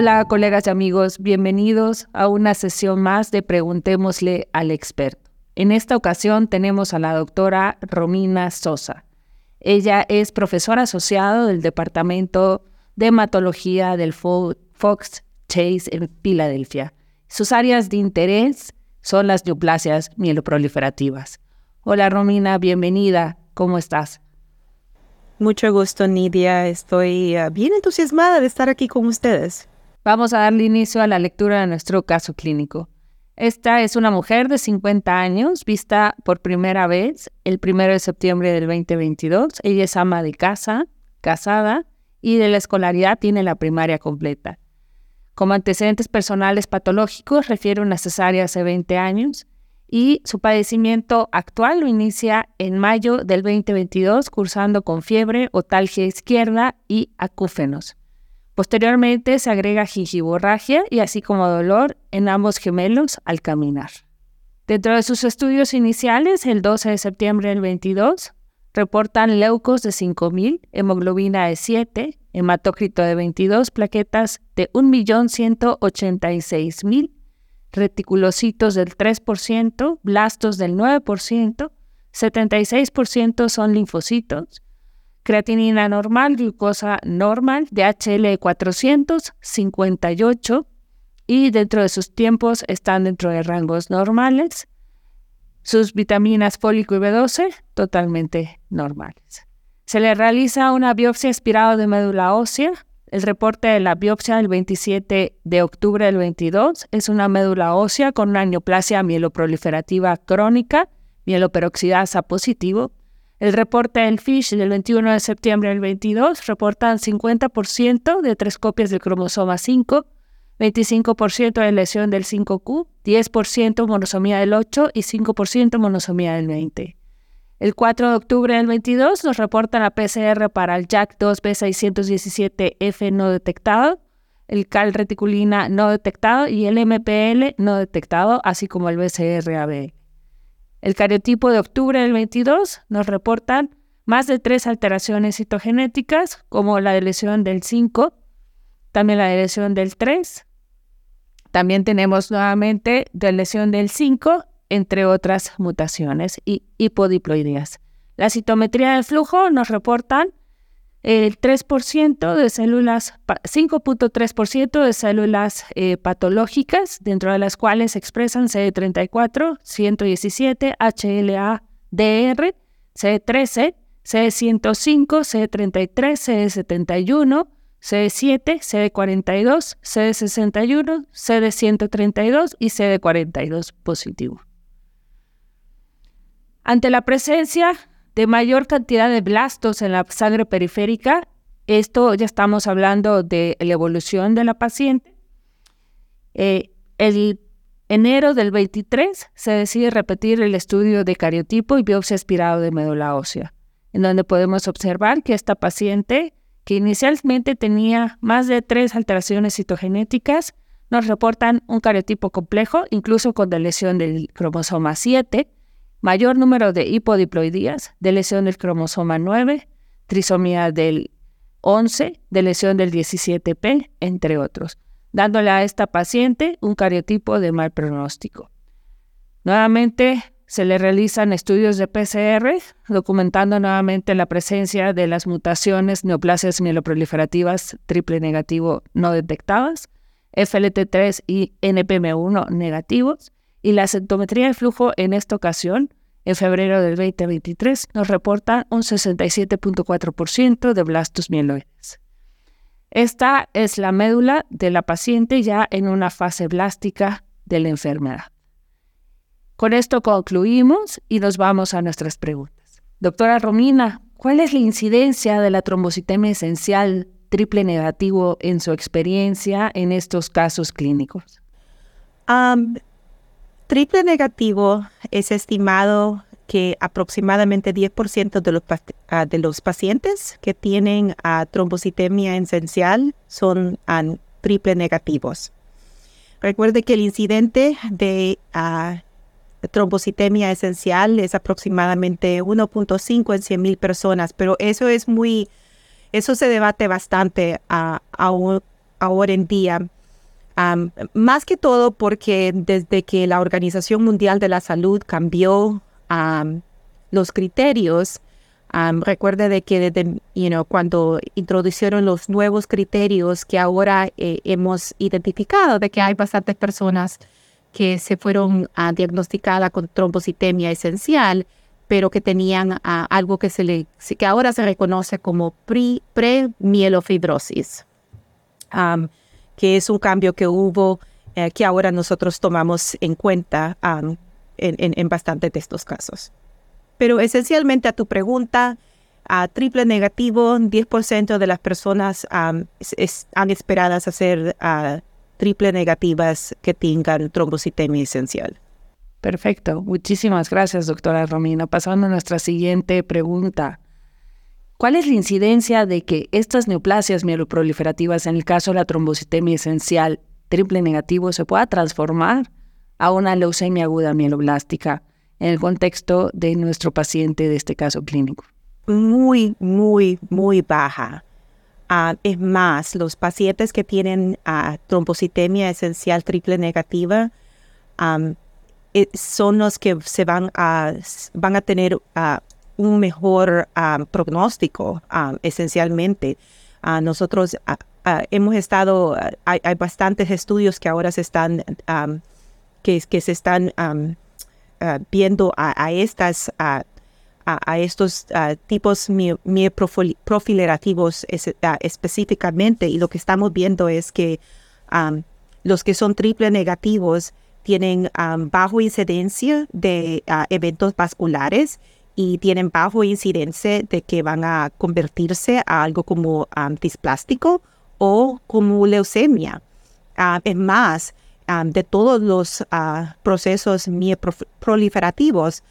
Hola colegas y amigos, bienvenidos a una sesión más de Preguntémosle al experto. En esta ocasión tenemos a la doctora Romina Sosa. Ella es profesora asociada del Departamento de Hematología del Fox Chase en Filadelfia. Sus áreas de interés son las neoplasias mieloproliferativas. Hola Romina, bienvenida. ¿Cómo estás? Mucho gusto, Nidia. Estoy ah, bien entusiasmada de estar aquí con ustedes. Vamos a darle inicio a la lectura de nuestro caso clínico. Esta es una mujer de 50 años, vista por primera vez el 1 de septiembre del 2022. Ella es ama de casa, casada y de la escolaridad tiene la primaria completa. Como antecedentes personales patológicos, refiere una cesárea hace 20 años y su padecimiento actual lo inicia en mayo del 2022, cursando con fiebre, otalgia izquierda y acúfenos. Posteriormente se agrega gingivorragia y así como dolor en ambos gemelos al caminar. Dentro de sus estudios iniciales, el 12 de septiembre del 22, reportan leucos de 5.000, hemoglobina de 7, hematócrito de 22, plaquetas de 1.186.000, reticulocitos del 3%, blastos del 9%, 76% son linfocitos, creatinina normal, glucosa normal, DHL 458 y dentro de sus tiempos están dentro de rangos normales. Sus vitaminas fólico y B12 totalmente normales. Se le realiza una biopsia aspirada de médula ósea. El reporte de la biopsia del 27 de octubre del 22 es una médula ósea con una neoplasia mieloproliferativa crónica, mieloperoxidasa positivo. El reporte del FISH del 21 de septiembre del 22 reportan 50% de tres copias del cromosoma 5, 25% de lesión del 5Q, 10% monosomía del 8 y 5% monosomía del 20. El 4 de octubre del 22 nos reportan la PCR para el JAK2B617F no detectado, el CAL reticulina no detectado y el MPL no detectado, así como el BCR-AB. El cariotipo de octubre del 22 nos reportan más de tres alteraciones citogenéticas, como la lesión del 5, también la lesión del 3. También tenemos nuevamente lesión del 5 entre otras mutaciones y hipodiploidías. La citometría de flujo nos reportan el 3% de células, 5.3% de células eh, patológicas, dentro de las cuales se expresan CD34, 117, HLA, DR, CD13, CD105, CD33, CD71, CD7, CD42, CD61, CD132 y CD42 positivo. Ante la presencia de mayor cantidad de blastos en la sangre periférica, esto ya estamos hablando de la evolución de la paciente. Eh, el enero del 23 se decide repetir el estudio de cariotipo y biopsia aspirado de médula ósea, en donde podemos observar que esta paciente, que inicialmente tenía más de tres alteraciones citogenéticas, nos reportan un cariotipo complejo, incluso con lesión del cromosoma 7, mayor número de hipodiploidías, de lesión del cromosoma 9, trisomía del 11, de lesión del 17P, entre otros, dándole a esta paciente un cariotipo de mal pronóstico. Nuevamente se le realizan estudios de PCR, documentando nuevamente la presencia de las mutaciones neoplasias mieloproliferativas triple negativo no detectadas, FLT3 y NPM1 negativos, y la sintometría de flujo en esta ocasión, en febrero del 2023, nos reporta un 67.4% de blastos mieloides. Esta es la médula de la paciente ya en una fase blástica de la enfermedad. Con esto concluimos y nos vamos a nuestras preguntas. Doctora Romina, ¿cuál es la incidencia de la trombocitemia esencial triple negativo en su experiencia en estos casos clínicos? Triple negativo es estimado que aproximadamente 10% de los, ah, de los pacientes que tienen uh, trombocitemia esencial son uh, triple negativos. Recuerde que el incidente de trombocitemia esencial es aproximadamente 1.5 en 100 mil personas, pero eso es muy, eso se debate bastante ahora en día, más que todo porque desde que la Organización Mundial de la Salud cambió los criterios, recuerde de que desde, cuando introdujeron los nuevos criterios que ahora eh, hemos identificado de que hay bastantes personas que se fueron uh, diagnosticadas con trombocitemia esencial, pero que tenían algo que, se le, que ahora se reconoce como pre-mielofibrosis, que es un cambio que hubo, eh, que ahora nosotros tomamos en cuenta en, en, bastantes de estos casos. Pero esencialmente a tu pregunta, a triple negativo, 10% de las personas han esperadas a ser triple negativas que tengan trombocitemia esencial. Perfecto. Muchísimas gracias, doctora Romina. Pasando a nuestra siguiente pregunta. ¿Cuál es la incidencia de que estas neoplasias mieloproliferativas, en el caso de la trombocitemia esencial triple negativo, se pueda transformar a una leucemia aguda mieloblástica en el contexto de nuestro paciente de este caso clínico? Muy, muy, muy baja. Ah, es más, los pacientes que tienen uh, trombocitemia esencial triple negativa, eh, son los que se van a, van a tener ah, un mejor um, pronóstico, esencialmente. Ah, nosotros ah, ah, hemos estado, hay, hay, bastantes estudios que ahora se están, que, se están viendo a, estas, a, estos tipos mioprofilerativos es, específicamente, y lo que estamos viendo es que los que son triple negativos tienen bajo incidencia de eventos vasculares y tienen bajo incidencia de que van a convertirse a algo como displástico o como leucemia. Ah, es más, de todos los ah, procesos proliferativos,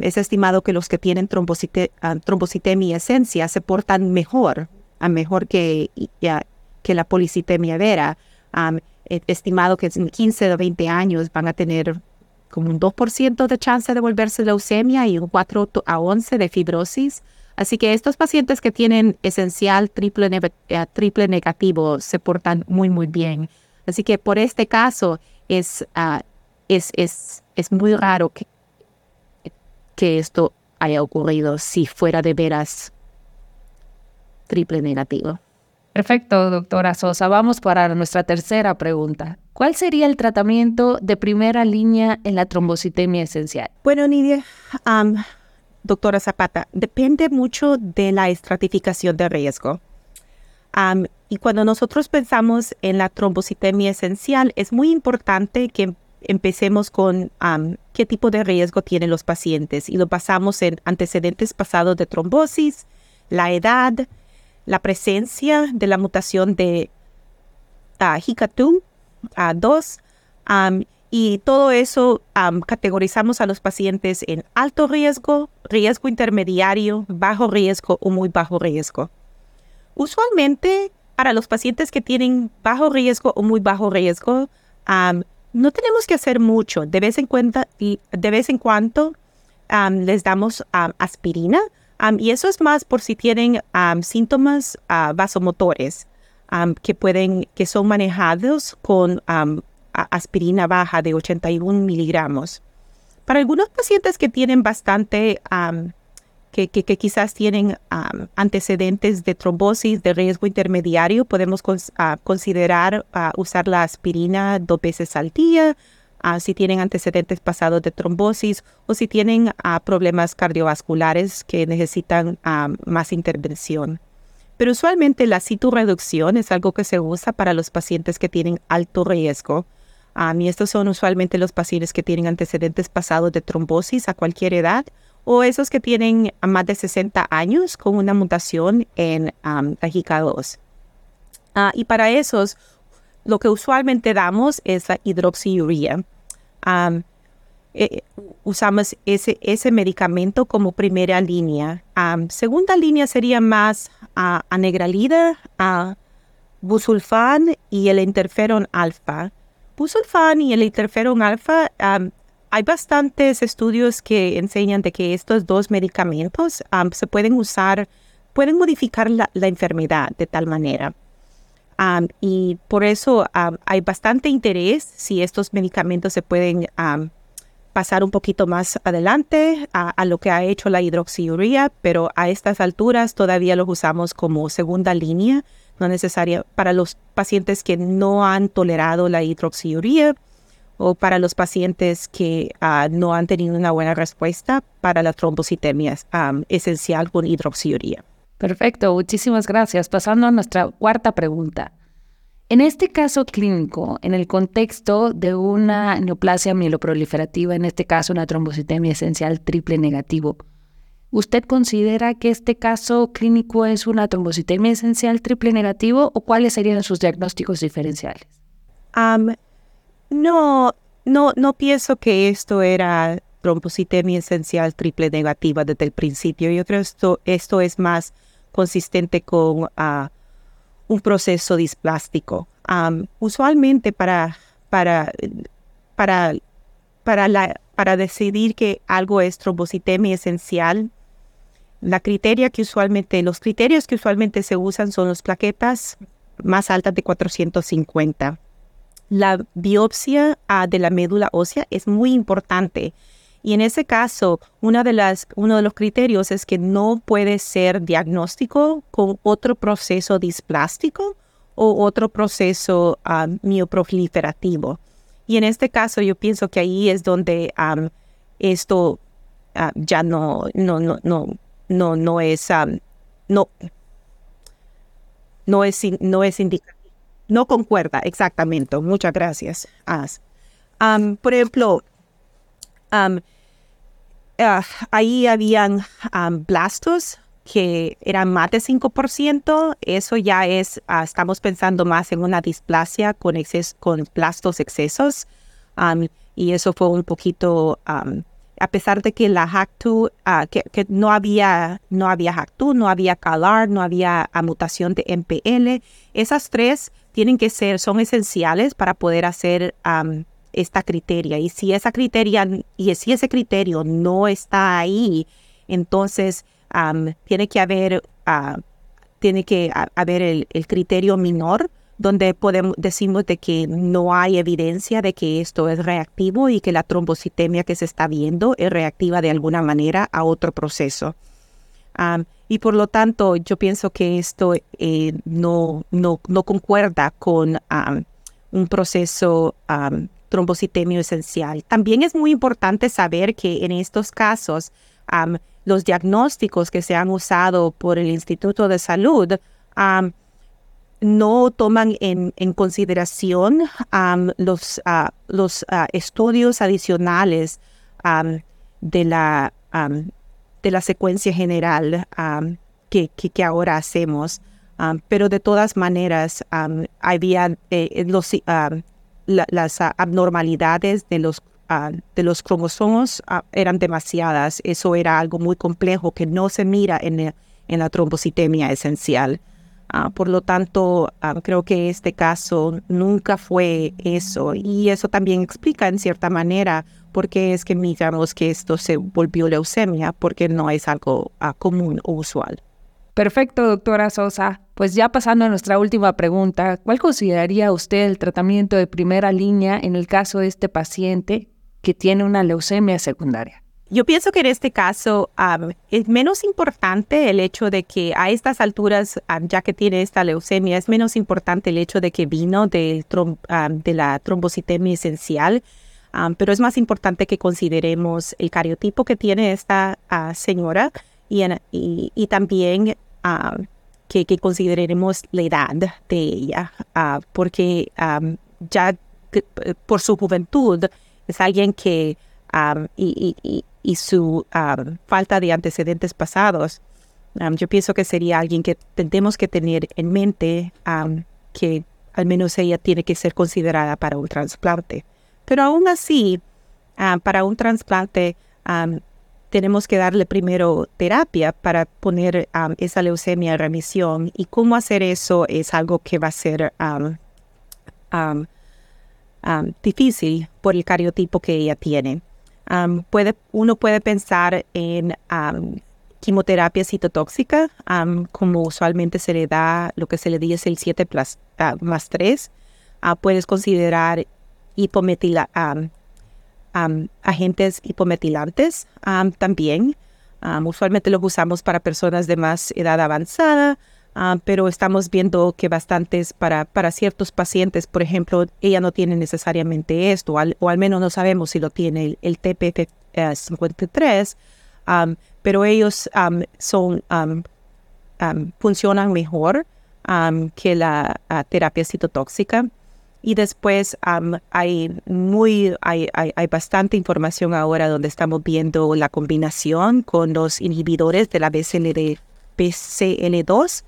es estimado que los que tienen trombocite, trombocitemia esencia se portan mejor, mejor que, que la policitemia vera estimado que en 15 o 20 años van a tener como un 2% de chance de volverse leucemia y un 4 a 11 de fibrosis. Así que estos pacientes que tienen esencial triple, eh, triple negativo se portan muy, muy bien. Así que por este caso es, ah, es, es, es muy raro que, que esto haya ocurrido si fuera de veras triple negativo. Perfecto, doctora Sosa. Vamos para nuestra tercera pregunta. ¿Cuál sería el tratamiento de primera línea en la trombocitemia esencial? Bueno, Nidia, doctora Zapata, depende mucho de la estratificación de riesgo. y cuando nosotros pensamos en la trombocitemia esencial, es muy importante que empecemos con qué tipo de riesgo tienen los pacientes y lo basamos en antecedentes pasados de trombosis, la edad, la presencia de la mutación de uh, a 2 y todo eso categorizamos a los pacientes en alto riesgo, riesgo intermediario, bajo riesgo o muy bajo riesgo. Usualmente, para los pacientes que tienen bajo riesgo o muy bajo riesgo, no tenemos que hacer mucho. De vez en, cuenta, de vez en cuando les damos aspirina y eso es más por si tienen síntomas uh, vasomotores que pueden, que son manejados con aspirina baja de 81 miligramos. Para algunos pacientes que tienen bastante, que, que, quizás tienen antecedentes de trombosis de riesgo intermediario, podemos ah, considerar ah, usar la aspirina dos veces al día Ah, si tienen antecedentes pasados de trombosis o si tienen ah, problemas cardiovasculares que necesitan ah, más intervención. Pero usualmente la citorreducción es algo que se usa para los pacientes que tienen alto riesgo. y estos son usualmente los pacientes que tienen antecedentes pasados de trombosis a cualquier edad o esos que tienen más de 60 años con una mutación en um, la 2 y para esos lo que usualmente damos es la hidroxiurea. Eh, usamos ese, ese medicamento como primera línea. segunda línea sería más uh, anegralida, uh, busulfán y el interferón alfa. Busulfán y el interferón alfa, hay bastantes estudios que enseñan de que estos dos medicamentos se pueden usar, pueden modificar la enfermedad de tal manera y por eso hay bastante interés si estos medicamentos se pueden pasar un poquito más adelante a, lo que ha hecho la hidroxiuría, pero a estas alturas todavía los usamos como segunda línea, no necesaria para los pacientes que no han tolerado la hidroxiuría o para los pacientes que ah, no han tenido una buena respuesta para la trombocitemia esencial con hidroxiuría. Perfecto, muchísimas gracias. Pasando a nuestra cuarta pregunta. En este caso clínico, en el contexto de una neoplasia mieloproliferativa, en este caso una trombocitemia esencial triple negativo, ¿usted considera que este caso clínico es una trombocitemia esencial triple negativo o cuáles serían sus diagnósticos diferenciales? no, no, no pienso que esto era trombocitemia esencial triple negativa desde el principio. Yo creo que esto, esto es más consistente con ah, un proceso displástico. usualmente para, para, para, para, la, para decidir que algo es trombocitemia esencial, la criteria que usualmente, los criterios que usualmente se usan son las plaquetas más altas de 450. La biopsia ah, de la médula ósea es muy importante y en ese caso, una de las, uno de los criterios es que no puede ser diagnóstico con otro proceso displástico o otro proceso um, mioproliferativo. Y en este caso, yo pienso que ahí es donde esto ah, ya no, no, no, no, no, no es, no, no es, no es indicativo. No concuerda exactamente. Muchas gracias. por ejemplo, Ah, ahí habían blastos que eran más de 5%. Eso ya es, ah, estamos pensando más en una displasia con, con blastos excesos. y eso fue un poquito, a pesar de que la HAC2, ah, que, no había, no había HAC2, no había CALAR, no había mutación de MPL, esas tres tienen que ser, son esenciales para poder hacer esta criteria. Y si esa criteria, y si ese criterio no está ahí, entonces tiene que haber, ah, tiene que haber el, criterio menor donde podemos decimos de que no hay evidencia de que esto es reactivo y que la trombocitemia que se está viendo es reactiva de alguna manera a otro proceso. y por lo tanto, yo pienso que esto eh, no, no, no, concuerda con un proceso trombocitemio esencial. También es muy importante saber que en estos casos los diagnósticos que se han usado por el Instituto de Salud no toman en, consideración los, ah, los ah, estudios adicionales de, la, de la secuencia general que, que, ahora hacemos. pero de todas maneras, había eh, los, las ah, abnormalidades de los, ah, de los cromosomos ah, eran demasiadas. Eso era algo muy complejo que no se mira en, en la trombocitemia esencial. por lo tanto, creo que este caso nunca fue eso. Y eso también explica en cierta manera por qué es que miramos que esto se volvió leucemia, porque no es algo común o usual. Perfecto, doctora Sosa. Pues ya pasando a nuestra última pregunta, ¿cuál consideraría usted el tratamiento de primera línea en el caso de este paciente que tiene una leucemia secundaria? Yo pienso que en este caso es menos importante el hecho de que a estas alturas, ya que tiene esta leucemia, es menos importante el hecho de que vino de, de la trombocitemia esencial, pero es más importante que consideremos el cariotipo que tiene esta ah, señora y, y, también ah, que, consideremos la edad de ella, ah, porque ya por su juventud es alguien que y, y, su falta de antecedentes pasados, yo pienso que sería alguien que tendemos que tener en mente que al menos ella tiene que ser considerada para un trasplante. Pero aún así, para un trasplante, tenemos que darle primero terapia para poner um, esa leucemia en remisión. Y cómo hacer eso es algo que va a ser um, um, difícil por el cariotipo que ella tiene. puede, uno puede pensar en quimioterapia citotóxica, como usualmente se le da, lo que se le dice el 7 ah, más 3, ah, puedes considerar hipometila, agentes hipometilantes también. usualmente los usamos para personas de más edad avanzada, pero estamos viendo que bastantes para, para ciertos pacientes, por ejemplo, ella no tiene necesariamente esto, o al menos no sabemos si lo tiene el, el TPF53, pero ellos son, funcionan mejor que la terapia citotóxica. Y después hay, muy, hay, hay, bastante información ahora donde estamos viendo la combinación con los inhibidores de la BCL, BCL2,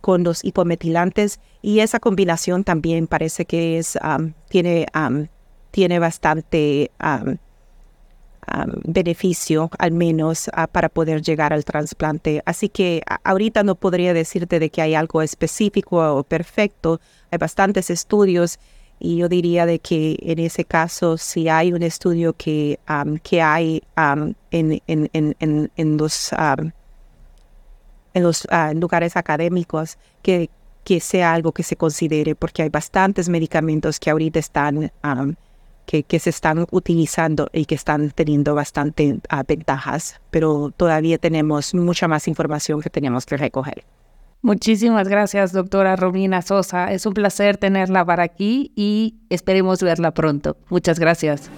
con los hipometilantes. Y esa combinación también parece que es, tiene, tiene bastante beneficio, al menos para poder llegar al trasplante. Así que ahorita no podría decirte de que hay algo específico o perfecto. Hay bastantes estudios y yo diría de que en ese caso, si hay un estudio que, que hay en, en, en, en, los, en los ah, lugares académicos, que, que sea algo que se considere, porque hay bastantes medicamentos que ahorita están que, se están utilizando y que están teniendo bastante ah, ventajas, pero todavía tenemos mucha más información que tenemos que recoger. Muchísimas gracias, doctora Romina Sosa. Es un placer tenerla para aquí y esperemos verla pronto. Muchas gracias.